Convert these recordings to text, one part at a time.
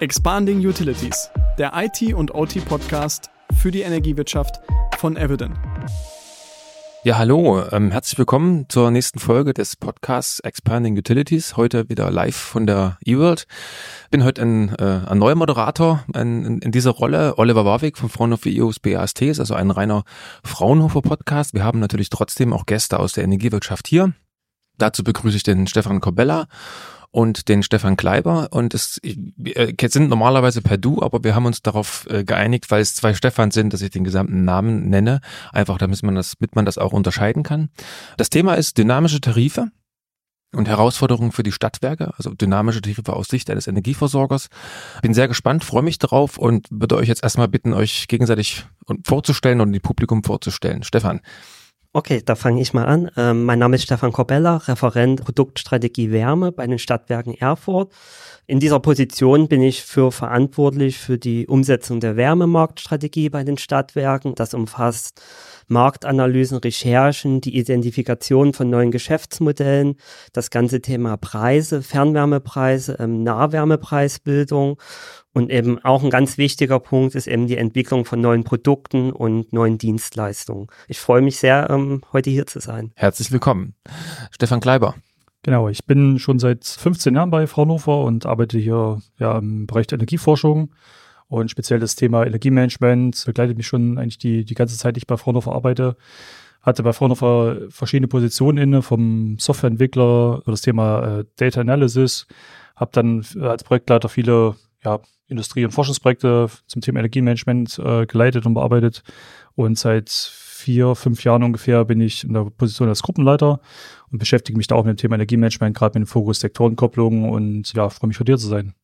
Expanding Utilities, der IT- und OT-Podcast für die Energiewirtschaft von Eviden. Ja, hallo, ähm, herzlich willkommen zur nächsten Folge des Podcasts Expanding Utilities. Heute wieder live von der eWorld. Bin heute ein, äh, ein neuer Moderator in, in, in dieser Rolle. Oliver Warwick von Fraunhofer EOS BAST ist also ein reiner Fraunhofer Podcast. Wir haben natürlich trotzdem auch Gäste aus der Energiewirtschaft hier. Dazu begrüße ich den Stefan Corbella und den Stefan Kleiber. Und es wir sind normalerweise per Du, aber wir haben uns darauf äh, geeinigt, weil es zwei Stefan sind, dass ich den gesamten Namen nenne. Einfach damit man das, damit man das auch unterscheiden kann. Das Thema ist dynamische Tarife und Herausforderungen für die Stadtwerke, also dynamische Tarife aus Sicht eines Energieversorgers. Bin sehr gespannt, freue mich darauf und würde euch jetzt erstmal bitten, euch gegenseitig vorzustellen und die Publikum vorzustellen. Stefan, Okay, da fange ich mal an. Ähm, mein Name ist Stefan Corbella, Referent Produktstrategie Wärme bei den Stadtwerken Erfurt. In dieser Position bin ich für verantwortlich für die Umsetzung der Wärmemarktstrategie bei den Stadtwerken. Das umfasst Marktanalysen, Recherchen, die Identifikation von neuen Geschäftsmodellen, das ganze Thema Preise, Fernwärmepreise, ähm, Nahwärmepreisbildung und eben auch ein ganz wichtiger Punkt ist eben die Entwicklung von neuen Produkten und neuen Dienstleistungen. Ich freue mich sehr, ähm, heute hier zu sein. Herzlich willkommen. Stefan Kleiber. Genau, ich bin schon seit 15 Jahren bei Fraunhofer und arbeite hier ja, im Bereich der Energieforschung und speziell das Thema Energiemanagement begleitet mich schon eigentlich die, die ganze Zeit, die ich bei Fraunhofer arbeite. Hatte bei Fraunhofer verschiedene Positionen inne, vom Softwareentwickler über das Thema äh, Data Analysis. Habe dann als Projektleiter viele ja, Industrie- und Forschungsprojekte zum Thema Energiemanagement äh, geleitet und bearbeitet. Und seit vier, fünf Jahren ungefähr bin ich in der Position als Gruppenleiter und beschäftige mich da auch mit dem Thema Energiemanagement, gerade mit dem Fokus Sektorenkopplung und ja, freue mich, vor dir zu sein.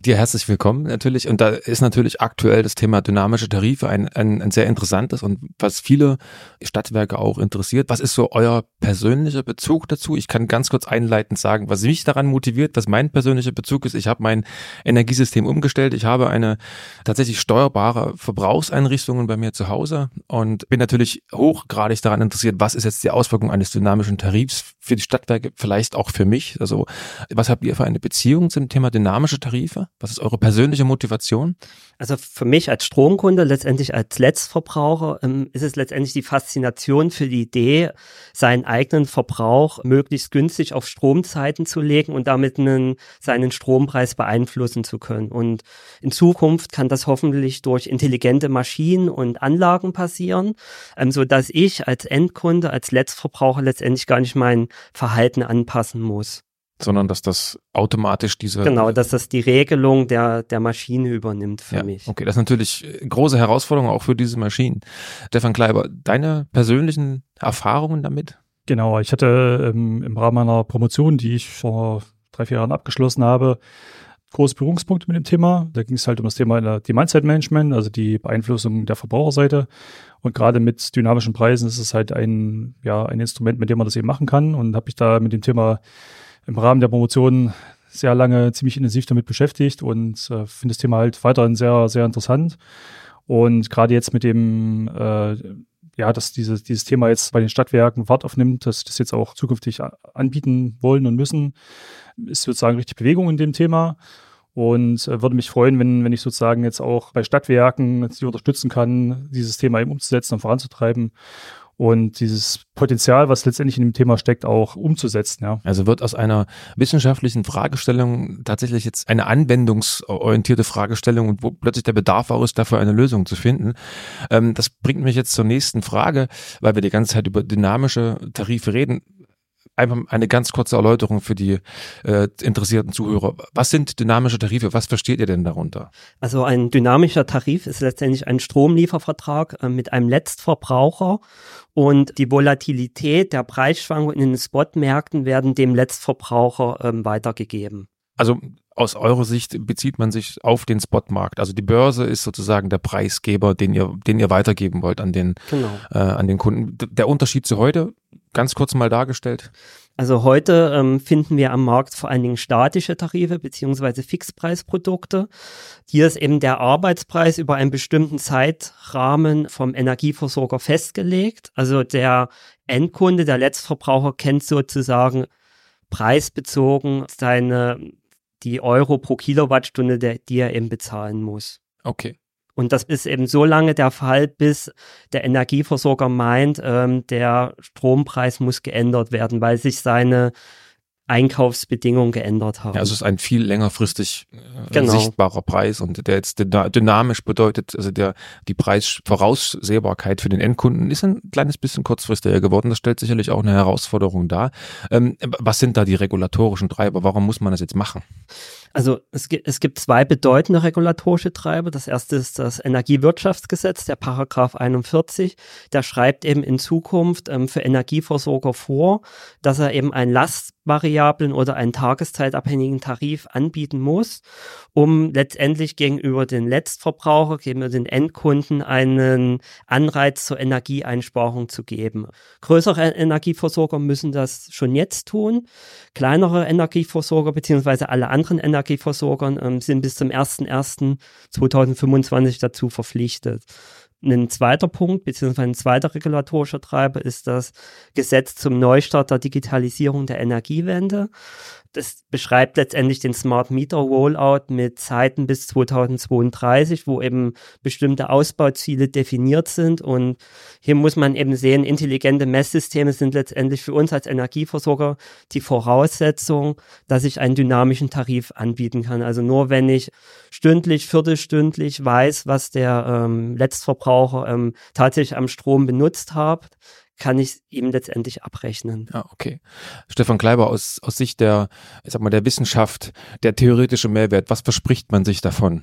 Dir herzlich willkommen natürlich. Und da ist natürlich aktuell das Thema dynamische Tarife ein, ein, ein sehr interessantes und was viele Stadtwerke auch interessiert. Was ist so euer persönlicher Bezug dazu? Ich kann ganz kurz einleitend sagen, was mich daran motiviert, was mein persönlicher Bezug ist. Ich habe mein Energiesystem umgestellt. Ich habe eine tatsächlich steuerbare Verbrauchseinrichtungen bei mir zu Hause und bin natürlich hochgradig daran interessiert, was ist jetzt die Auswirkung eines dynamischen Tarifs für die Stadtwerke, vielleicht auch für mich. Also was habt ihr für eine Beziehung zum Thema dynamische Tarife? Was ist eure persönliche Motivation? Also für mich als Stromkunde, letztendlich als Letztverbraucher, ähm, ist es letztendlich die Faszination für die Idee, seinen eigenen Verbrauch möglichst günstig auf Stromzeiten zu legen und damit einen, seinen Strompreis beeinflussen zu können. Und in Zukunft kann das hoffentlich durch intelligente Maschinen und Anlagen passieren, ähm, so dass ich als Endkunde, als Letztverbraucher letztendlich gar nicht mein Verhalten anpassen muss sondern dass das automatisch diese. Genau, dass das die Regelung der, der Maschine übernimmt für ja, mich. Okay, das ist natürlich große Herausforderung auch für diese Maschinen. Stefan Kleiber, deine persönlichen Erfahrungen damit? Genau, ich hatte ähm, im Rahmen meiner Promotion, die ich vor drei, vier Jahren abgeschlossen habe, große Berührungspunkte mit dem Thema. Da ging es halt um das Thema Demand-Side-Management, also die Beeinflussung der Verbraucherseite. Und gerade mit dynamischen Preisen ist es halt ein, ja, ein Instrument, mit dem man das eben machen kann. Und habe ich da mit dem Thema im Rahmen der Promotion sehr lange ziemlich intensiv damit beschäftigt und äh, finde das Thema halt weiterhin sehr, sehr interessant. Und gerade jetzt mit dem, äh, ja, dass dieses, dieses Thema jetzt bei den Stadtwerken Wart aufnimmt, dass das jetzt auch zukünftig anbieten wollen und müssen, ist sozusagen richtig Bewegung in dem Thema. Und äh, würde mich freuen, wenn, wenn ich sozusagen jetzt auch bei Stadtwerken sie unterstützen kann, dieses Thema eben umzusetzen und voranzutreiben und dieses Potenzial, was letztendlich in dem Thema steckt, auch umzusetzen. Ja. Also wird aus einer wissenschaftlichen Fragestellung tatsächlich jetzt eine anwendungsorientierte Fragestellung, wo plötzlich der Bedarf auch ist, dafür eine Lösung zu finden. Ähm, das bringt mich jetzt zur nächsten Frage, weil wir die ganze Zeit über dynamische Tarife reden einfach eine ganz kurze Erläuterung für die äh, interessierten Zuhörer. Was sind dynamische Tarife? Was versteht ihr denn darunter? Also ein dynamischer Tarif ist letztendlich ein Stromliefervertrag äh, mit einem Letztverbraucher und die Volatilität der Preisschwankungen in den Spotmärkten werden dem Letztverbraucher ähm, weitergegeben. Also aus eurer Sicht bezieht man sich auf den Spotmarkt. Also die Börse ist sozusagen der Preisgeber, den ihr, den ihr weitergeben wollt an den, genau. äh, an den Kunden. Der Unterschied zu heute, ganz kurz mal dargestellt? Also heute ähm, finden wir am Markt vor allen Dingen statische Tarife beziehungsweise Fixpreisprodukte. Hier ist eben der Arbeitspreis über einen bestimmten Zeitrahmen vom Energieversorger festgelegt. Also der Endkunde, der Letztverbraucher kennt sozusagen preisbezogen seine die Euro pro Kilowattstunde, der, die er eben bezahlen muss. Okay. Und das ist eben so lange der Fall, bis der Energieversorger meint, ähm, der Strompreis muss geändert werden, weil sich seine Einkaufsbedingungen geändert haben. Ja, also es ist ein viel längerfristig äh, Genau. sichtbarer Preis und der jetzt dyna- dynamisch bedeutet, also der die Preisvoraussehbarkeit für den Endkunden ist ein kleines bisschen kurzfristiger geworden. Das stellt sicherlich auch eine Herausforderung dar. Ähm, was sind da die regulatorischen Treiber? Warum muss man das jetzt machen? Also es gibt, es gibt zwei bedeutende regulatorische Treiber. Das erste ist das Energiewirtschaftsgesetz, der Paragraph 41. Der schreibt eben in Zukunft ähm, für Energieversorger vor, dass er eben einen lastvariablen oder einen tageszeitabhängigen Tarif anbieten muss, um letztendlich gegenüber den Letztverbraucher, gegenüber den Endkunden einen Anreiz zur Energieeinsparung zu geben. Größere Energieversorger müssen das schon jetzt tun. Kleinere Energieversorger beziehungsweise alle anderen Energieversorger ähm, sind bis zum 01.01.2025 dazu verpflichtet. Ein zweiter Punkt, beziehungsweise ein zweiter regulatorischer Treiber ist das Gesetz zum Neustart der Digitalisierung der Energiewende. Das beschreibt letztendlich den Smart Meter Rollout mit Zeiten bis 2032, wo eben bestimmte Ausbauziele definiert sind. Und hier muss man eben sehen, intelligente Messsysteme sind letztendlich für uns als Energieversorger die Voraussetzung, dass ich einen dynamischen Tarif anbieten kann. Also nur wenn ich stündlich, viertelstündlich weiß, was der ähm, Letztverbraucher ähm, tatsächlich am Strom benutzt hat, kann ich ihm letztendlich abrechnen. Ja, okay. Stefan Kleiber, aus, aus Sicht der, ich sag mal, der Wissenschaft, der theoretische Mehrwert, was verspricht man sich davon?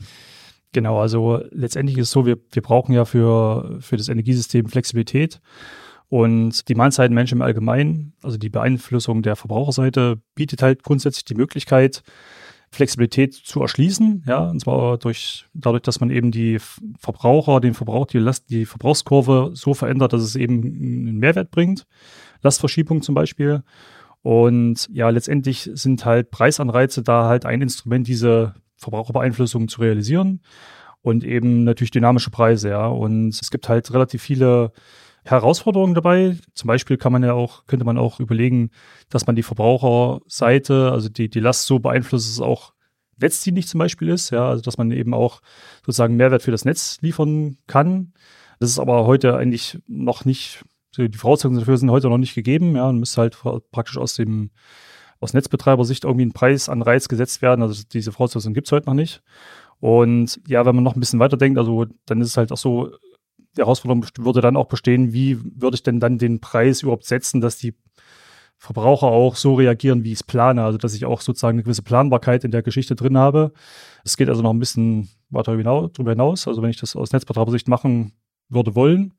Genau, also letztendlich ist es so, wir, wir brauchen ja für, für das Energiesystem Flexibilität. Und die Mahlzeitenmenschen im Allgemeinen, also die Beeinflussung der Verbraucherseite, bietet halt grundsätzlich die Möglichkeit, Flexibilität zu erschließen, ja, und zwar durch, dadurch, dass man eben die Verbraucher, den Verbrauch, die Last, die Verbrauchskurve so verändert, dass es eben einen Mehrwert bringt. Lastverschiebung zum Beispiel. Und ja, letztendlich sind halt Preisanreize da halt ein Instrument, diese Verbraucherbeeinflussung zu realisieren und eben natürlich dynamische Preise, ja. Und es gibt halt relativ viele Herausforderungen dabei. Zum Beispiel kann man ja auch, könnte man auch überlegen, dass man die Verbraucherseite, also die, die Last so beeinflusst, dass es auch netzdienlich zum Beispiel ist, ja, also dass man eben auch sozusagen Mehrwert für das Netz liefern kann. Das ist aber heute eigentlich noch nicht, die Voraussetzungen dafür sind heute noch nicht gegeben, ja, und müsste halt praktisch aus dem aus Netzbetreibersicht irgendwie ein Preisanreiz gesetzt werden. Also diese Voraussetzungen gibt es heute noch nicht. Und ja, wenn man noch ein bisschen weiter denkt, also dann ist es halt auch so, die Herausforderung würde dann auch bestehen, wie würde ich denn dann den Preis überhaupt setzen, dass die Verbraucher auch so reagieren, wie ich es plane, also dass ich auch sozusagen eine gewisse Planbarkeit in der Geschichte drin habe. Es geht also noch ein bisschen weiter darüber hinaus, also wenn ich das aus Netzbetreibersicht machen würde wollen.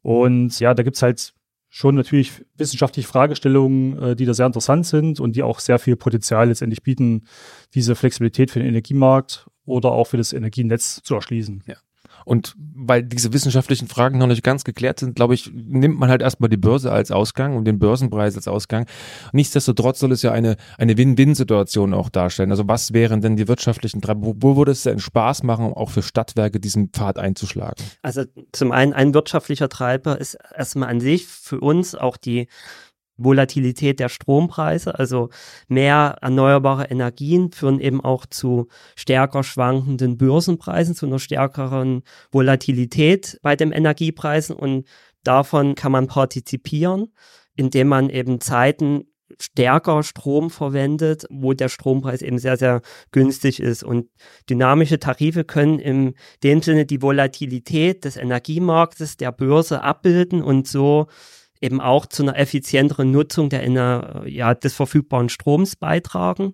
Und ja, da gibt's halt schon natürlich wissenschaftliche Fragestellungen, äh, die da sehr interessant sind und die auch sehr viel Potenzial letztendlich bieten, diese Flexibilität für den Energiemarkt oder auch für das Energienetz zu erschließen. Ja. Und weil diese wissenschaftlichen Fragen noch nicht ganz geklärt sind, glaube ich, nimmt man halt erstmal die Börse als Ausgang und den Börsenpreis als Ausgang. Nichtsdestotrotz soll es ja eine, eine Win-Win-Situation auch darstellen. Also was wären denn die wirtschaftlichen Treiber? Wo, wo würde es denn Spaß machen, auch für Stadtwerke diesen Pfad einzuschlagen? Also zum einen ein wirtschaftlicher Treiber ist erstmal an sich für uns auch die Volatilität der Strompreise, also mehr erneuerbare Energien führen eben auch zu stärker schwankenden Börsenpreisen, zu einer stärkeren Volatilität bei den Energiepreisen und davon kann man partizipieren, indem man eben Zeiten stärker Strom verwendet, wo der Strompreis eben sehr, sehr günstig ist. Und dynamische Tarife können in dem Sinne die Volatilität des Energiemarktes, der Börse abbilden und so eben auch zu einer effizienteren Nutzung der, Ener ja, des verfügbaren Stroms beitragen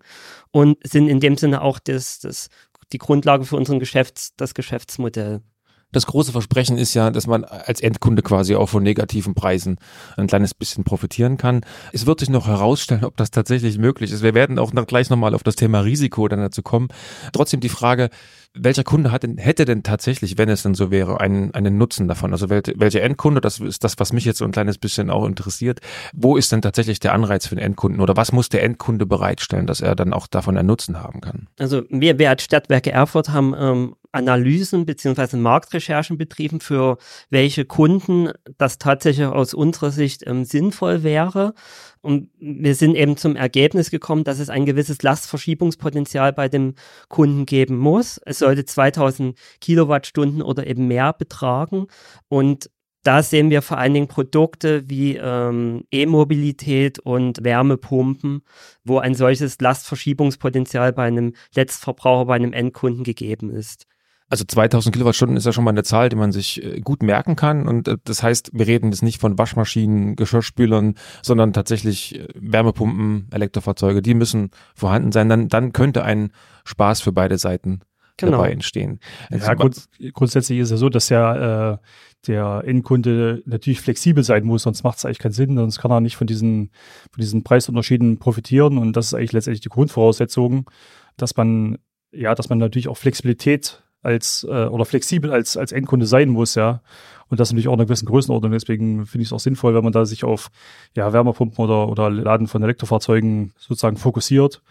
und sind in dem Sinne auch das, das, die Grundlage für unseren Geschäfts-, das Geschäftsmodell. Das große Versprechen ist ja, dass man als Endkunde quasi auch von negativen Preisen ein kleines bisschen profitieren kann. Es wird sich noch herausstellen, ob das tatsächlich möglich ist. Wir werden auch noch gleich nochmal auf das Thema Risiko dann dazu kommen. Trotzdem die Frage, welcher Kunde hat denn, hätte denn tatsächlich, wenn es denn so wäre, einen, einen Nutzen davon? Also welche, welcher Endkunde, das ist das, was mich jetzt so ein kleines bisschen auch interessiert. Wo ist denn tatsächlich der Anreiz für den Endkunden oder was muss der Endkunde bereitstellen, dass er dann auch davon einen Nutzen haben kann? Also wir, wir als Stadtwerke Erfurt haben ähm, Analysen beziehungsweise Marktrecherchen betrieben, für welche Kunden das tatsächlich aus unserer Sicht ähm, sinnvoll wäre. Und wir sind eben zum Ergebnis gekommen, dass es ein gewisses Lastverschiebungspotenzial bei dem Kunden geben muss. Es sollte 2000 Kilowattstunden oder eben mehr betragen. Und da sehen wir vor allen Dingen Produkte wie ähm, E-Mobilität und Wärmepumpen, wo ein solches Lastverschiebungspotenzial bei einem Letztverbraucher, bei einem Endkunden gegeben ist. Also 2000 Kilowattstunden ist ja schon mal eine Zahl, die man sich äh, gut merken kann. Und äh, das heißt, wir reden jetzt nicht von Waschmaschinen, Geschirrspülern, sondern tatsächlich äh, Wärmepumpen, Elektrofahrzeuge, die müssen vorhanden sein. Dann, dann könnte ein Spaß für beide Seiten genau. dabei entstehen. Also ja, grund, grundsätzlich ist es ja so, dass ja äh, der Endkunde natürlich flexibel sein muss, sonst macht es eigentlich keinen Sinn, sonst kann er nicht von diesen, von diesen Preisunterschieden profitieren. Und das ist eigentlich letztendlich die Grundvoraussetzung, dass man, ja, dass man natürlich auch Flexibilität als äh, oder flexibel als, als Endkunde sein muss, ja. Und das natürlich auch in einer gewissen Größenordnung. Deswegen finde ich es auch sinnvoll, wenn man da sich auf ja, Wärmepumpen oder, oder Laden von Elektrofahrzeugen sozusagen fokussiert.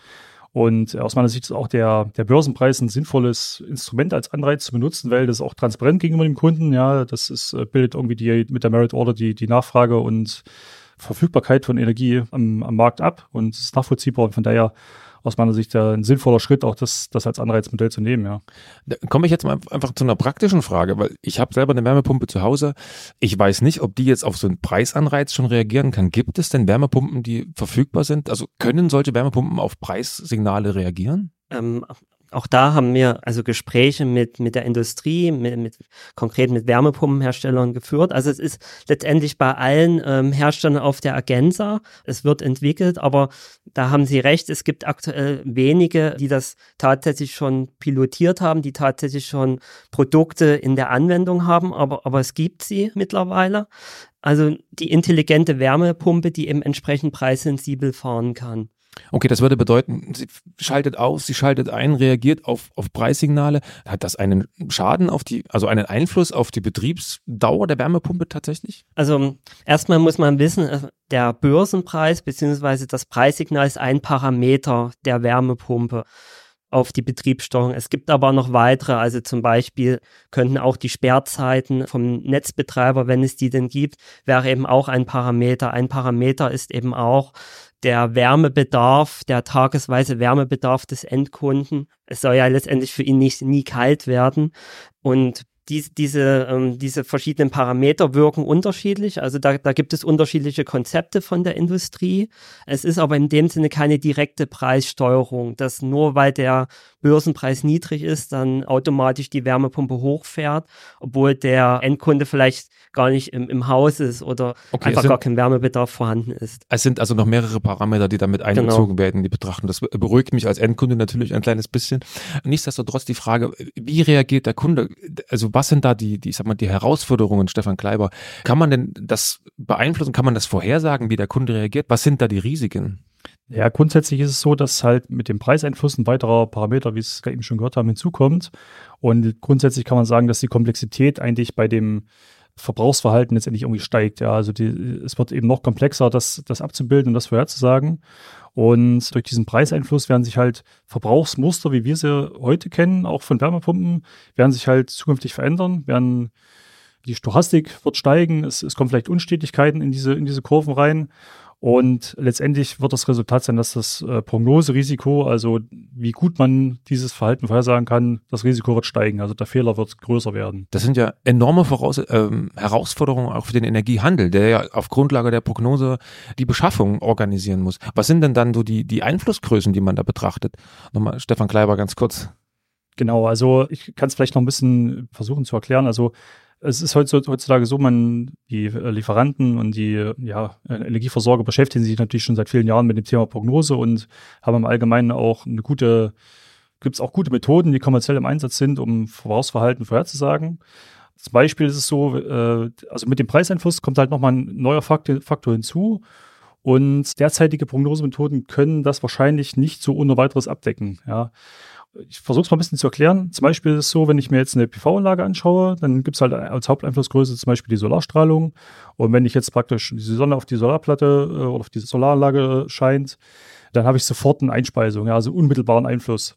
Und aus meiner Sicht ist auch der, der Börsenpreis ein sinnvolles Instrument als Anreiz zu benutzen, weil das auch transparent gegenüber dem Kunden, ja, das ist, äh, bildet irgendwie die, mit der Merit Order die, die Nachfrage und Verfügbarkeit von Energie am, am Markt ab und ist nachvollziehbar und von daher aus meiner Sicht ja ein sinnvoller Schritt, auch das, das als Anreizmodell zu nehmen, ja. Da komme ich jetzt mal einfach zu einer praktischen Frage, weil ich habe selber eine Wärmepumpe zu Hause. Ich weiß nicht, ob die jetzt auf so einen Preisanreiz schon reagieren kann. Gibt es denn Wärmepumpen, die verfügbar sind? Also können solche Wärmepumpen auf Preissignale reagieren? Ähm, auch da haben wir also Gespräche mit, mit der Industrie, mit, mit konkret mit Wärmepumpenherstellern geführt. Also es ist letztendlich bei allen ähm, Herstellern auf der Agenda. Es wird entwickelt, aber da haben Sie recht, es gibt aktuell wenige, die das tatsächlich schon pilotiert haben, die tatsächlich schon Produkte in der Anwendung haben, aber, aber es gibt sie mittlerweile. Also die intelligente Wärmepumpe, die eben entsprechend preissensibel fahren kann. Okay, das würde bedeuten, sie schaltet aus, sie schaltet ein, reagiert auf, auf Preissignale. Hat das einen Schaden auf die, also einen Einfluss auf die Betriebsdauer der Wärmepumpe tatsächlich? Also erstmal muss man wissen, äh, der Börsenpreis bzw. das Preissignal ist ein Parameter der Wärmepumpe auf die Betriebssteuerung. Es gibt aber noch weitere, also zum Beispiel könnten auch die Sperrzeiten vom Netzbetreiber, wenn es die denn gibt, wäre eben auch ein Parameter. Ein Parameter ist eben auch der Wärmebedarf, der tagesweise Wärmebedarf des Endkunden. Es soll ja letztendlich für ihn nicht nie kalt werden. Und dies, diese, ähm, diese verschiedenen Parameter wirken unterschiedlich. Also da, da gibt es unterschiedliche Konzepte von der Industrie. Es ist aber in dem Sinne keine direkte Preissteuerung, dass nur weil der Börsenpreis niedrig ist, dann automatisch die Wärmepumpe hochfährt, obwohl der Endkunde vielleicht gar nicht im, im Haus ist oder okay, einfach sind, gar kein Wärmebedarf vorhanden ist. Es sind also noch mehrere Parameter, die damit genau. einbezogen genau. werden die Betrachtung. Das beruhigt mich als Endkunde natürlich ein kleines bisschen. Nichtsdestotrotz die Frage, wie reagiert der Kunde? Also was sind da die, die, ich sag mal, die Herausforderungen, Stefan Kleiber? Kann man denn das beeinflussen? Kann man das vorhersagen, wie der Kunde reagiert? Was sind da die Risiken? Ja, grundsätzlich ist es so, dass halt mit dem Preiseinfluss ein weiterer Parameter, wie es eben schon gehört haben, hinzukommt. Und grundsätzlich kann man sagen, dass die Komplexität eigentlich bei dem Verbrauchsverhalten letztendlich irgendwie steigt. Ja, also die, es wird eben noch komplexer, das, das abzubilden und das vorherzusagen. Und durch diesen Preiseinfluss werden sich halt Verbrauchsmuster, wie wir sie heute kennen, auch von Wärmepumpen, werden sich halt zukünftig verändern, werden die Stochastik wird steigen, es, es kommen vielleicht Unstetigkeiten in diese, in diese Kurven rein. Und letztendlich wird das Resultat sein, dass das äh, Prognoserisiko, also wie gut man dieses Verhalten vorhersagen kann, das Risiko wird steigen. Also der Fehler wird größer werden. Das sind ja enorme Voraus ähm, Herausforderungen auch für den Energiehandel, der ja auf Grundlage der Prognose die Beschaffung organisieren muss. Was sind denn dann so die, die Einflussgrößen, die man da betrachtet? Nochmal Stefan Kleiber ganz kurz. Genau, also ich kann es vielleicht noch ein bisschen versuchen zu erklären. Also es ist heutzutage so, man, die äh, Lieferanten und die ja, Energieversorger beschäftigen sich natürlich schon seit vielen Jahren mit dem Thema Prognose und haben im Allgemeinen auch eine gute, gibt es auch gute Methoden, die kommerziell im Einsatz sind, um Verbrauchsverhalten vorherzusagen. Zum Beispiel ist es so, äh, also mit dem Preiseinfluss kommt halt nochmal ein neuer Faktor, Faktor hinzu. Und derzeitige Prognosemethoden können das wahrscheinlich nicht so ohne weiteres abdecken. Ja ich versuche es mal ein bisschen zu erklären. Zum Beispiel ist es so, wenn ich mir jetzt eine PV-Anlage anschaue, dann gibt es halt als Haupteinflussgröße zum Beispiel die Solarstrahlung. Und wenn ich jetzt praktisch die Sonne auf die Solarplatte äh, oder auf die Solaranlage scheint, dann habe ich sofort eine Einspeisung, ja, also unmittelbaren Einfluss.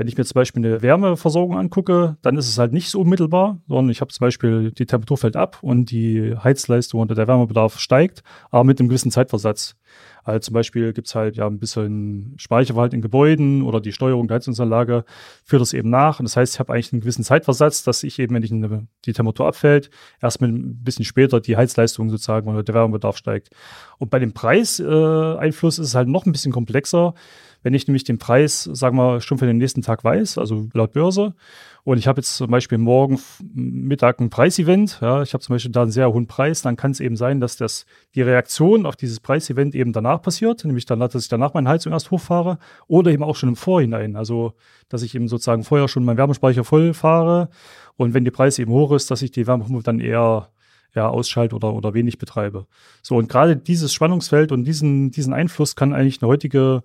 Wenn ich mir zum Beispiel eine Wärmeversorgung angucke, dann ist es halt nicht so unmittelbar, sondern ich habe zum Beispiel die Temperatur fällt ab und die Heizleistung oder der Wärmebedarf steigt, aber mit einem gewissen Zeitversatz. Also zum Beispiel gibt's halt ja ein bisschen Speicherverhalten in Gebäuden oder die Steuerung der Heizungsanlage führt das eben nach. Und das heißt, ich habe eigentlich einen gewissen Zeitversatz, dass ich eben, wenn ich eine, die Temperatur abfällt, erst mit ein bisschen später die Heizleistung sozusagen oder der Wärmebedarf steigt. Und bei dem Preiseinfluss ist es halt noch ein bisschen komplexer. Wenn ich nämlich den Preis, sagen wir, schon für den nächsten Tag weiß, also laut Börse, und ich habe jetzt zum Beispiel morgen Mittag ein Preisevent, ja, ich habe zum Beispiel da einen sehr hohen Preis, dann kann es eben sein, dass das die Reaktion auf dieses Preisevent eben danach passiert, nämlich dann, dass ich danach meine Heizung erst hochfahre oder eben auch schon im Vorhinein. Also, dass ich eben sozusagen vorher schon meinen Wärmespeicher voll fahre und wenn die Preise eben hoch ist, dass ich die Wärmepumpe dann eher ja, ausschalte oder, oder wenig betreibe. So, und gerade dieses Spannungsfeld und diesen, diesen Einfluss kann eigentlich eine heutige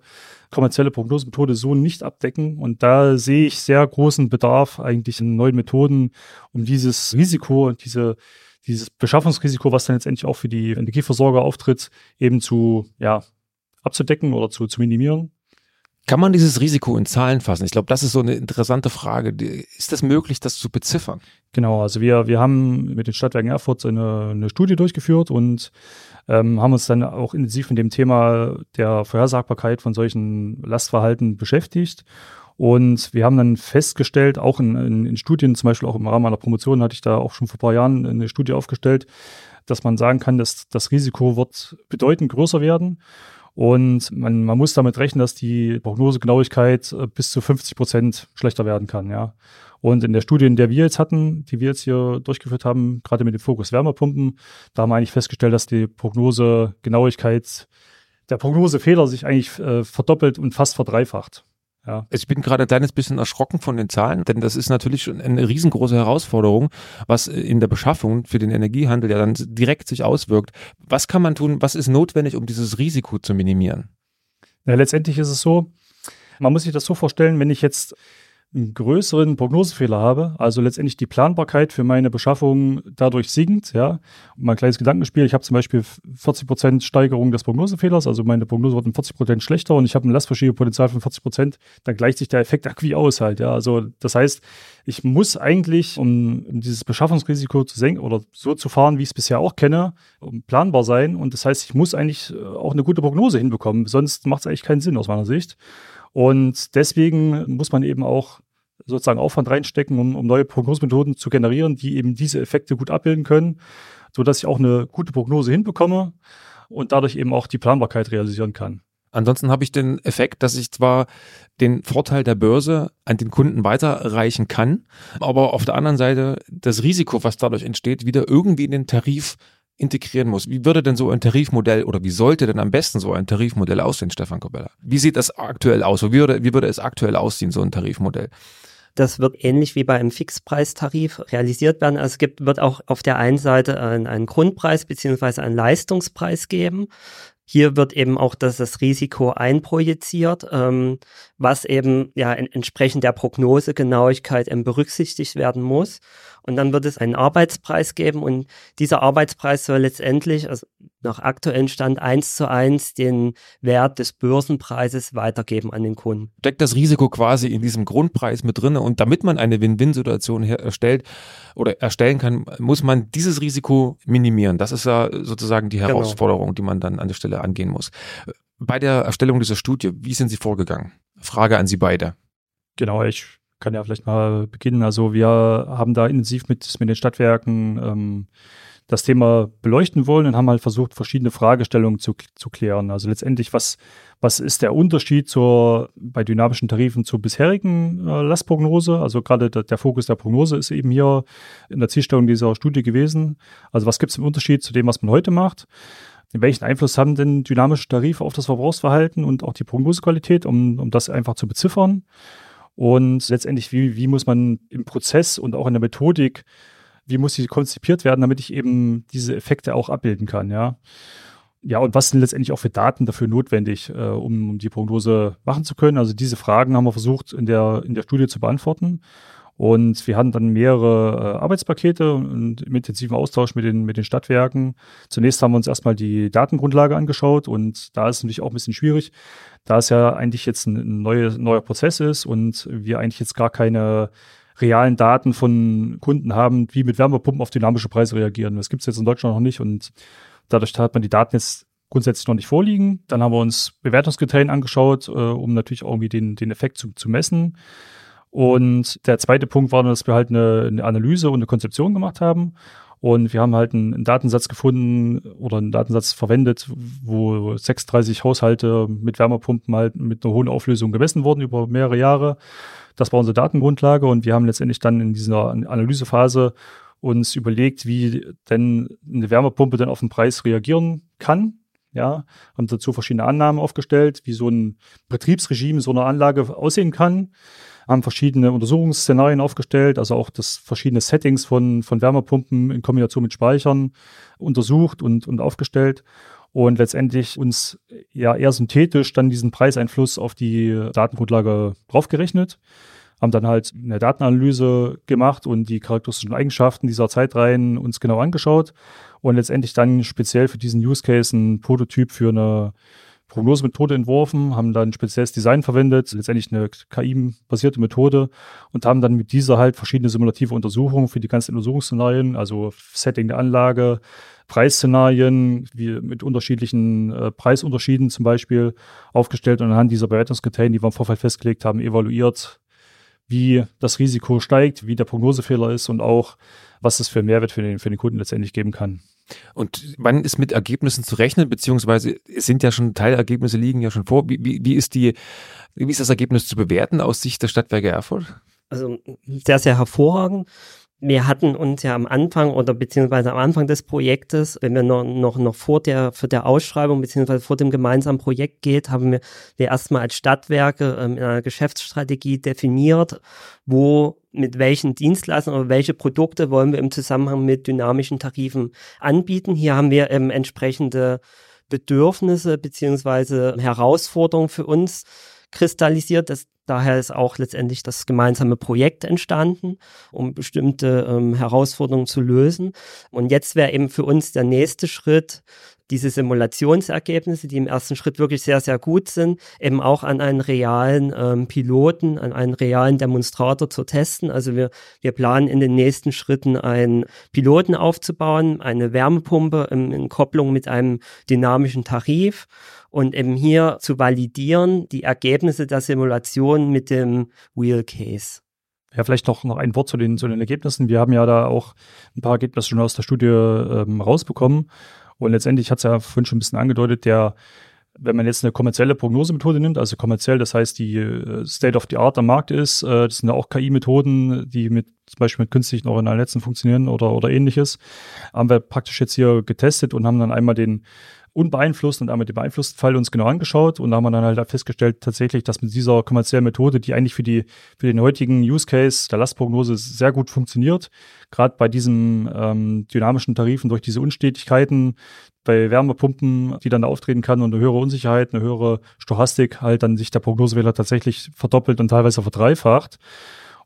kommerzielle Prognosemethode so nicht abdecken. Und da sehe ich sehr großen Bedarf eigentlich in neuen Methoden, um dieses Risiko und diese, dieses Beschaffungsrisiko, was dann letztendlich auch für die Energieversorger auftritt, eben zu, ja, abzudecken oder zu, zu minimieren. Kann man dieses Risiko in Zahlen fassen? Ich glaube, das ist so eine interessante Frage. Ist das möglich, das zu beziffern? Genau, also wir, wir haben mit den Stadtwerken Erfurt eine, eine Studie durchgeführt und ähm, haben uns dann auch intensiv mit dem Thema der Vorhersagbarkeit von solchen Lastverhalten beschäftigt. Und wir haben dann festgestellt, auch in, in, in Studien, zum Beispiel auch im Rahmen meiner Promotion hatte ich da auch schon vor ein paar Jahren eine Studie aufgestellt, dass man sagen kann, dass das Risiko wird bedeutend größer werden. Und man, man muss damit rechnen, dass die Prognosegenauigkeit äh, bis zu 50 Prozent schlechter werden kann, ja. Und in der Studie, in der wir jetzt hatten, die wir jetzt hier durchgeführt haben, gerade mit dem Fokus Wärmepumpen, da haben wir eigentlich festgestellt, dass die Prognosegenauigkeit, der Prognosefehler sich eigentlich äh, verdoppelt und fast verdreifacht. Ja. Also ich bin gerade ein kleines bisschen erschrocken von den Zahlen, denn das ist natürlich schon eine riesengroße Herausforderung, was in der Beschaffung für den Energiehandel ja dann direkt sich auswirkt. Was kann man tun, was ist notwendig, um dieses Risiko zu minimieren? Ja, letztendlich ist es so, man muss sich das so vorstellen, wenn ich jetzt einen größeren Prognosefehler habe, also letztendlich die Planbarkeit für meine Beschaffung dadurch sinkt, ja. Mal ein kleines Gedankenspiel, ich habe zum Beispiel 40 Prozent Steigerung des Prognosefehlers, also meine Prognose wird um 40 Prozent schlechter und ich habe ein Lastverschiebepotenzial von 40 Prozent, dann gleicht sich der Effekt irgendwie aus halt, ja. Also das heißt, ich muss eigentlich, um, dieses Beschaffungsrisiko zu senken oder so zu fahren, wie ich es bisher auch kenne, planbar sein und das heißt, ich muss eigentlich äh, auch eine gute Prognose hinbekommen, sonst macht es eigentlich keinen Sinn aus meiner Sicht. Und deswegen muss man eben auch sozusagen Aufwand reinstecken, um, um neue Prognosemethoden zu generieren, die eben diese Effekte gut abbilden können, so dass ich auch eine gute Prognose hinbekomme und dadurch eben auch die Planbarkeit realisieren kann. Ansonsten habe ich den Effekt, dass ich zwar den Vorteil der Börse an den Kunden weiterreichen kann, aber auf der anderen Seite das Risiko, was dadurch entsteht, wieder irgendwie in den Tarif integrieren muss. Wie würde denn so ein Tarifmodell oder wie sollte denn am besten so ein Tarifmodell aussehen, Stefan Kobella? Wie sieht das aktuell aus? Wie würde, wie würde es aktuell aussehen, so ein Tarifmodell? Das wird ähnlich wie bei einem Fixpreistarif realisiert werden. Also es gibt, wird auch auf der einen Seite einen, einen Grundpreis beziehungsweise einen Leistungspreis geben. Hier wird eben auch das, das Risiko einprojiziert, ähm, was eben ja entsprechend der Prognosegenauigkeit berücksichtigt werden muss. Und dann wird es einen Arbeitspreis geben und dieser Arbeitspreis soll letztendlich also nach aktuellem Stand eins zu eins den Wert des Börsenpreises weitergeben an den Kunden. Steckt das Risiko quasi in diesem Grundpreis mit drinne und damit man eine Win-Win-Situation erstellt oder erstellen kann, muss man dieses Risiko minimieren. Das ist ja sozusagen die genau. Herausforderung, genau. die man dann an der Stelle angehen muss. Bei der Erstellung dieser Studie, wie sind Sie vorgegangen? Frage an Sie beide. Genau, ich kann ja vielleicht mal beginnen. Also wir haben da intensiv mit, mit den Stadtwerken ähm, das Thema beleuchten wollen und haben halt versucht, verschiedene Fragestellungen zu, zu klären. Also letztendlich, was, was ist der Unterschied zur, bei dynamischen Tarifen zur bisherigen äh, Lastprognose? Also gerade der, der, Fokus der Prognose ist eben hier in der Zielstellung dieser Studie gewesen. Also was gibt es im Unterschied zu dem, was man heute macht? Welchen Einfluss haben denn dynamische Tarife auf das Verbrauchsverhalten und auch die Prognosequalität, um, um das einfach zu beziffern? Und letztendlich, wie, wie muss man im Prozess und auch in der Methodik, wie muss sie konzipiert werden, damit ich eben diese Effekte auch abbilden kann, ja. Ja, und was sind letztendlich auch für Daten dafür notwendig, äh, um, die Prognose machen zu können? Also diese Fragen haben wir versucht in der, in der Studie zu beantworten. Und wir hatten dann mehrere äh, Arbeitspakete und im intensiven Austausch mit den, mit den Stadtwerken. Zunächst haben wir uns erstmal die Datengrundlage angeschaut und da ist es natürlich auch ein bisschen schwierig, da es ja eigentlich jetzt ein, ein neue, neuer Prozess ist und wir eigentlich jetzt gar keine realen Daten von Kunden haben, wie mit Wärmepumpen auf dynamische Preise reagieren. Das gibt es jetzt in Deutschland noch nicht und dadurch hat man die Daten jetzt grundsätzlich noch nicht vorliegen. Dann haben wir uns Bewertungskriterien angeschaut, äh, um natürlich irgendwie den, den Effekt zu, zu messen. Und der zweite Punkt war, dass wir halt eine, eine Analyse und eine Konzeption gemacht haben. Und wir haben halt einen, einen, Datensatz gefunden oder einen Datensatz verwendet, wo 36 Haushalte mit Wärmepumpen halt mit einer hohen Auflösung gemessen wurden über mehrere Jahre. Das war unsere Datengrundlage und wir haben letztendlich dann in dieser Analysephase uns überlegt, wie denn eine Wärmepumpe dann auf den Preis reagieren kann. Ja, haben dazu verschiedene Annahmen aufgestellt, wie so ein Betriebsregime so eine Anlage aussehen kann haben verschiedene Untersuchungsszenarien aufgestellt, also auch das verschiedene Settings von, von Wärmepumpen in Kombination mit Speichern untersucht und, und aufgestellt und letztendlich uns ja eher synthetisch dann diesen Preiseinfluss auf die Datengrundlage draufgerechnet haben dann halt eine Datenanalyse gemacht und die charakteristischen Eigenschaften dieser Zeitreihen uns genau angeschaut und letztendlich dann speziell für diesen Use Case ein Prototyp für eine Prognosemethode entworfen, haben dann spezielles Design verwendet, letztendlich eine KI-basierte Methode und haben dann mit dieser halt verschiedene simulative Untersuchungen für die ganzen Untersuchungsszenarien, also Setting der Anlage, Preisszenarien, wie mit unterschiedlichen äh, Preisunterschieden zum Beispiel aufgestellt und anhand dieser Bewertungskriterien, die wir im Vorfeld festgelegt haben, evaluiert, wie das Risiko steigt, wie der Prognosefehler ist und auch, was es für Mehrwert für den, für den Kunden letztendlich geben kann. Und wann ist mit Ergebnissen zu rechnen, beziehungsweise sind ja schon Teilergebnisse liegen ja schon vor. Wie, wie, wie ist die, wie ist das Ergebnis zu bewerten aus Sicht der Stadtwerke Erfurt? Also sehr, sehr hervorragend wir hatten uns ja am Anfang oder beziehungsweise am Anfang des Projektes, wenn wir noch, noch, noch vor der, für der Ausschreibung beziehungsweise vor dem gemeinsamen Projekt geht, haben wir, wir erstmal als Stadtwerke ähm, in einer Geschäftsstrategie definiert, wo mit welchen Dienstleistungen oder welche Produkte wollen wir im Zusammenhang mit dynamischen Tarifen anbieten. Hier haben wir ähm, entsprechende Bedürfnisse beziehungsweise Herausforderungen für uns kristallisiert. Das, daher ist auch letztendlich das gemeinsame Projekt entstanden, um bestimmte ähm, Herausforderungen zu lösen. Und jetzt wäre eben für uns der nächste Schritt, diese Simulationsergebnisse, die im ersten Schritt wirklich sehr, sehr gut sind, eben auch an einen realen ähm, Piloten, an einen realen Demonstrator zu testen. Also wir, wir planen in den nächsten Schritten einen Piloten aufzubauen, eine Wärmepumpe in, in Kopplung mit einem dynamischen Tarif und eben hier zu validieren die Ergebnisse der Simulation mit dem Wheel Case. Ja, vielleicht noch, noch ein Wort zu den, zu den Ergebnissen. Wir haben ja da auch ein paar Ergebnisse schon aus der Studie ähm, rausbekommen. Und letztendlich hat es ja vorhin schon ein bisschen angedeutet, der, wenn man jetzt eine kommerzielle Prognosemethode nimmt, also kommerziell, das heißt, die äh, State of the Art am Markt ist, äh, das sind ja auch KI-Methoden, die mit zum Beispiel mit künstlichen neuronalen Netzen funktionieren oder, oder ähnliches, haben wir praktisch jetzt hier getestet und haben dann einmal den unbeeinflusst und einmal den beeinflussten Fall uns genau angeschaut und da haben wir dann halt festgestellt tatsächlich, dass mit dieser kommerziellen Methode, die eigentlich für die für den heutigen Use Case der Lastprognose sehr gut funktioniert, gerade bei diesen ähm, dynamischen Tarifen durch diese Unstetigkeiten bei Wärmepumpen, die dann da auftreten kann und eine höhere Unsicherheit, eine höhere Stochastik halt dann sich der Prognosewähler tatsächlich verdoppelt und teilweise verdreifacht.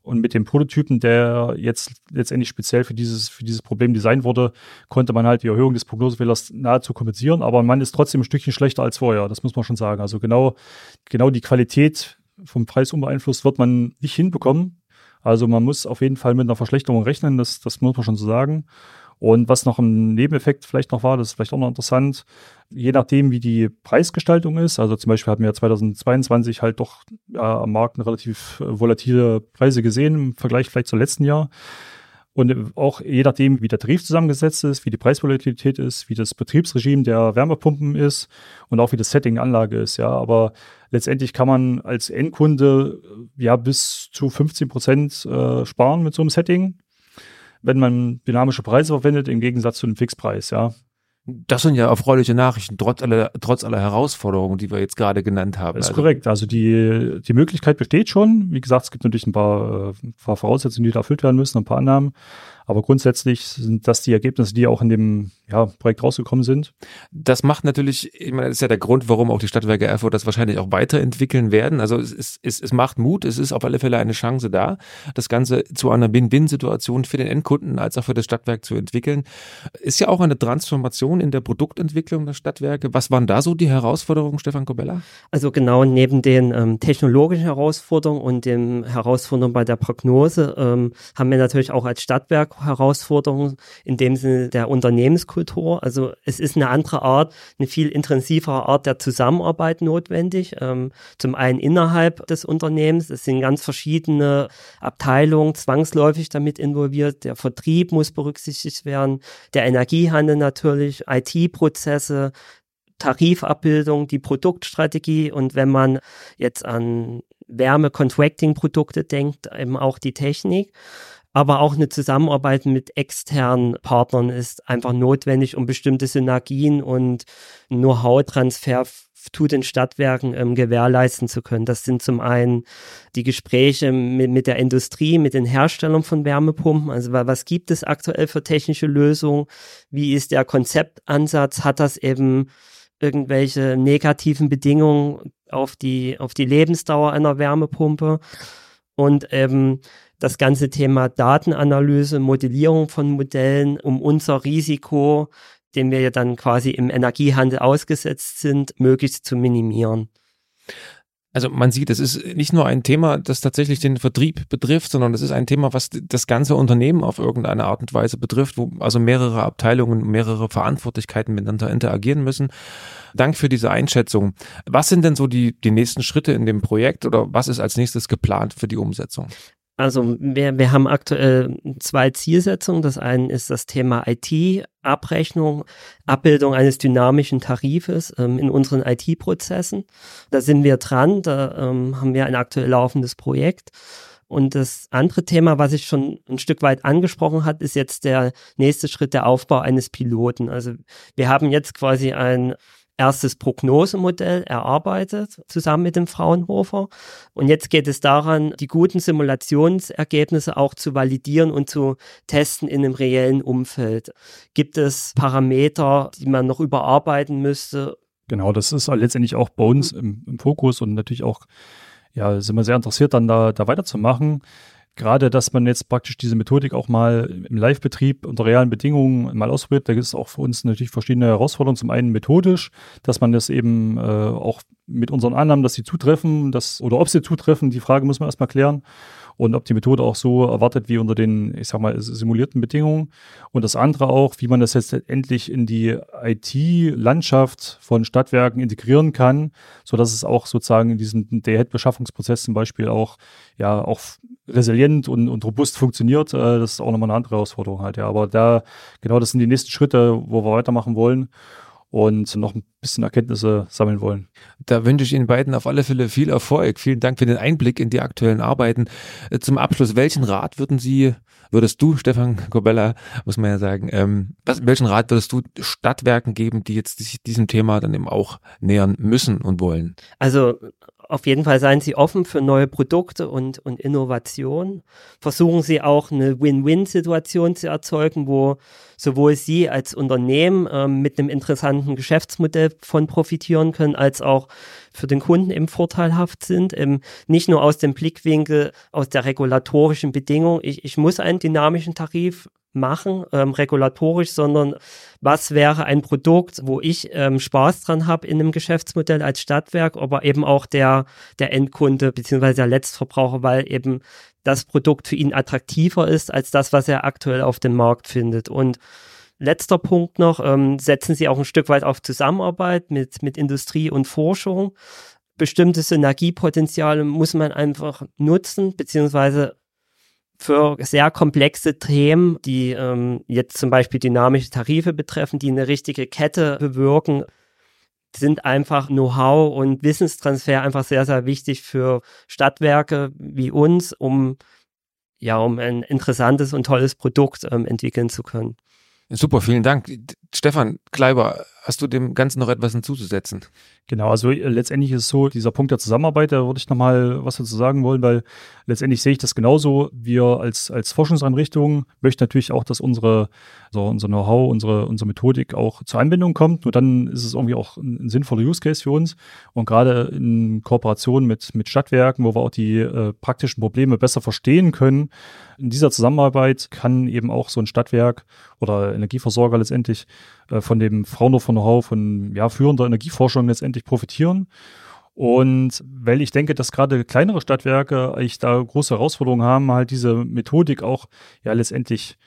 Und mit dem Prototypen, der jetzt letztendlich speziell für dieses, für dieses Problem designt wurde, konnte man halt die Erhöhung des Prognosefehlers nahezu kompensieren. Aber man ist trotzdem ein Stückchen schlechter als vorher. Das muss man schon sagen. Also genau, genau die Qualität vom Preis unbeeinflusst wird man nicht hinbekommen. Also man muss auf jeden Fall mit einer Verschlechterung rechnen. Das, das muss man schon so sagen. Und was noch ein Nebeneffekt vielleicht noch war, das ist vielleicht auch noch interessant, je nachdem, wie die Preisgestaltung ist, also zum Beispiel hatten wir 2022 halt doch ja, am Markt eine relativ äh, volatile Preise gesehen im Vergleich vielleicht zum letzten Jahr. Und auch je nachdem, wie der Tarif zusammengesetzt ist, wie die Preisvolatilität ist, wie das Betriebsregime der Wärmepumpen ist und auch wie das Setting Anlage ist, ja. Aber letztendlich kann man als Endkunde äh, ja bis zu 15 Prozent äh, sparen mit so einem Setting wenn man dynamische Preise verwendet, im Gegensatz zu einem Fixpreis, ja. Das sind ja erfreuliche Nachrichten, trotz aller, trotz aller Herausforderungen, die wir jetzt gerade genannt haben. Das ist also. korrekt. Also die, die Möglichkeit besteht schon. Wie gesagt, es gibt natürlich ein paar, äh, paar Voraussetzungen, die da erfüllt werden müssen, ein paar Annahmen. Aber grundsätzlich sind das die Ergebnisse, die auch in dem, ja, Projekt rausgekommen sind. Das macht natürlich, ich meine, das ist ja der Grund, warum auch die Stadtwerke Erfurt das wahrscheinlich auch weiterentwickeln werden. Also es, ist, es, es macht Mut, es ist auf alle Fälle eine Chance da, das Ganze zu einer Win-Win-Situation für den Endkunden als auch für das Stadtwerk zu entwickeln. Ist ja auch eine Transformation in der Produktentwicklung der Stadtwerke. Was waren da so die Herausforderungen, Stefan Kobella? Also genau neben den ähm, technologischen Herausforderungen und den Herausforderungen bei der Prognose ähm, haben wir natürlich auch als Stadtwerk Herausforderungen in dem Sinne der Unternehmenskultur Kultur. Also es ist eine andere Art, eine viel intensivere Art der Zusammenarbeit notwendig. Ähm, zum einen innerhalb des Unternehmens. Es sind ganz verschiedene Abteilungen zwangsläufig damit involviert. Der Vertrieb muss berücksichtigt werden, der Energiehandel natürlich, IT-Prozesse, Tarifabbildung, die Produktstrategie und wenn man jetzt an Wärme-Contracting-Produkte denkt, eben auch die Technik aber auch eine Zusammenarbeit mit externen Partnern ist einfach notwendig, um bestimmte Synergien und Know-how-Transfer zu den Stadtwerken ähm, gewährleisten zu können. Das sind zum einen die Gespräche mit, mit der Industrie, mit den Herstellern von Wärmepumpen. Also was gibt es aktuell für technische Lösungen? Wie ist der Konzeptansatz? Hat das eben irgendwelche negativen Bedingungen auf die, auf die Lebensdauer einer Wärmepumpe? Und eben das ganze Thema Datenanalyse, Modellierung von Modellen, um unser Risiko, dem wir ja dann quasi im Energiehandel ausgesetzt sind, möglichst zu minimieren. Also man sieht, es ist nicht nur ein Thema, das tatsächlich den Vertrieb betrifft, sondern es ist ein Thema, was das ganze Unternehmen auf irgendeine Art und Weise betrifft, wo also mehrere Abteilungen, mehrere Verantwortlichkeiten miteinander interagieren müssen. Dank für diese Einschätzung. Was sind denn so die, die nächsten Schritte in dem Projekt oder was ist als nächstes geplant für die Umsetzung? Also wir, wir haben aktuell zwei Zielsetzungen. Das eine ist das Thema IT-Abrechnung, Abbildung eines dynamischen Tarifes ähm, in unseren IT-Prozessen. Da sind wir dran, da ähm, haben wir ein aktuell laufendes Projekt. Und das andere Thema, was ich schon ein Stück weit angesprochen hat, ist jetzt der nächste Schritt, der Aufbau eines Piloten. Also wir haben jetzt quasi ein erstes Prognosemodell erarbeitet, zusammen mit dem Fraunhofer. Und jetzt geht es daran, die guten Simulationsergebnisse auch zu validieren und zu testen in einem reellen Umfeld. Gibt es Parameter, die man noch überarbeiten müsste? Genau, das ist letztendlich auch bei uns im, im Fokus und natürlich auch, ja, sind wir sehr interessiert, dann da, da weiterzumachen gerade, dass man jetzt praktisch diese Methodik auch mal im Live-Betrieb unter realen Bedingungen mal ausprobiert, da gibt es auch für uns natürlich verschiedene Herausforderungen. Zum einen methodisch, dass man das eben äh, auch mit unseren Annahmen, dass sie zutreffen, dass, oder ob sie zutreffen, die Frage muss man erstmal klären und ob die Methode auch so erwartet wie unter den, ich sag mal, simulierten Bedingungen. Und das andere auch, wie man das jetzt endlich in die IT-Landschaft von Stadtwerken integrieren kann, so dass es auch sozusagen in diesem Day-Ahead-Beschaffungsprozess zum Beispiel auch, ja, auch resilient und, und robust funktioniert. Äh, das ist auch nochmal eine andere Herausforderung halt, ja. Aber da, genau, das sind die nächsten Schritte, wo wir weitermachen wollen und noch ein bisschen Erkenntnisse sammeln wollen. Da wünsche ich Ihnen beiden auf alle Fälle viel Erfolg. Vielen Dank für den Einblick in die aktuellen Arbeiten. Äh, zum Abschluss, welchen Rat würden Sie, würdest du, Stefan Corbella, muss man ja sagen, ähm, was, welchen Rat würdest du Stadtwerken geben, die jetzt sich diesem Thema dann eben auch nähern müssen und wollen? Also auf jeden Fall seien Sie offen für neue Produkte und, und Innovation. Versuchen Sie auch eine Win-Win-Situation zu erzeugen, wo sowohl Sie als Unternehmen ähm, mit einem interessanten Geschäftsmodell von profitieren können, als auch für den Kunden eben vorteilhaft sind. Ähm, nicht nur aus dem Blickwinkel, aus der regulatorischen Bedingung. Ich, ich muss einen dynamischen Tarif machen, ähm, regulatorisch, sondern was wäre ein Produkt, wo ich ähm, Spaß dran habe in einem Geschäftsmodell als Stadtwerk, aber eben auch der, der Endkunde beziehungsweise der Letztverbraucher, weil eben das Produkt für ihn attraktiver ist als das, was er aktuell auf dem Markt findet. Und letzter Punkt noch, ähm, setzen Sie auch ein Stück weit auf Zusammenarbeit mit, mit Industrie und Forschung. Bestimmte Synergiepotenziale muss man einfach nutzen, beziehungsweise für sehr komplexe Themen, die ähm, jetzt zum Beispiel dynamische Tarife betreffen, die eine richtige Kette bewirken, sind einfach Know-how und Wissenstransfer einfach sehr, sehr wichtig für Stadtwerke wie uns, um ja, um ein interessantes und tolles Produkt ähm, entwickeln zu können. Super, vielen Dank. Stefan Kleiber, hast du dem Ganzen noch etwas hinzuzusetzen? Genau, also äh, letztendlich ist es so, dieser Punkt der Zusammenarbeit, da würde ich nochmal was dazu sagen wollen, weil letztendlich sehe ich das genauso. Wir als, als Forschungseinrichtung möchten natürlich auch, dass unsere, so unser Know-how, unsere, unsere Methodik auch zur Anwendung kommt. Nur dann ist es irgendwie auch ein, ein sinnvoller Use Case für uns. Und gerade in Kooperation mit, mit Stadtwerken, wo wir auch die äh, praktischen Probleme besser verstehen können, in dieser Zusammenarbeit kann eben auch so ein Stadtwerk oder Energieversorger letztendlich äh, von dem Fraunhofer Know-how von ja, führender Energieforschung letztendlich profitieren. Und weil ich denke, dass gerade kleinere Stadtwerke eigentlich da große Herausforderungen haben, halt diese Methodik auch ja letztendlich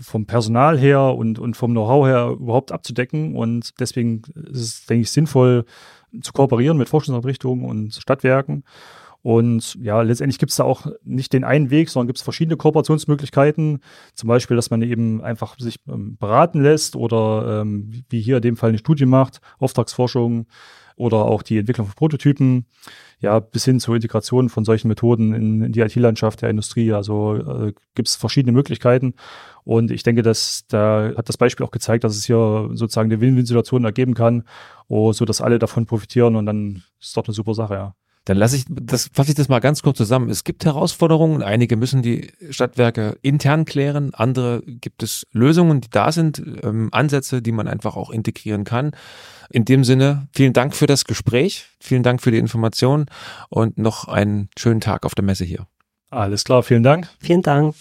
vom Personal her und, und vom Know-how her überhaupt abzudecken. Und deswegen ist es, denke ich, sinnvoll zu kooperieren mit Forschungseinrichtungen und Stadtwerken. Und ja, letztendlich gibt es da auch nicht den einen Weg, sondern gibt es verschiedene Kooperationsmöglichkeiten. Zum Beispiel, dass man eben einfach sich ähm, beraten lässt oder ähm, wie hier in dem Fall eine Studie macht, Auftragsforschung oder auch die Entwicklung von Prototypen, ja, bis hin zur Integration von solchen Methoden in, in die IT-Landschaft der Industrie. Also äh, gibt es verschiedene Möglichkeiten. Und ich denke, dass da hat das Beispiel auch gezeigt, dass es hier sozusagen eine Win-Win-Situation ergeben kann, oh, so dass alle davon profitieren und dann ist doch eine super Sache, ja. Dann lasse ich das, fasse ich das mal ganz kurz zusammen. Es gibt Herausforderungen, einige müssen die Stadtwerke intern klären, andere gibt es Lösungen, die da sind, ähm, Ansätze, die man einfach auch integrieren kann. In dem Sinne, vielen Dank für das Gespräch, vielen Dank für die Information und noch einen schönen Tag auf der Messe hier. Alles klar, vielen Dank. Vielen Dank.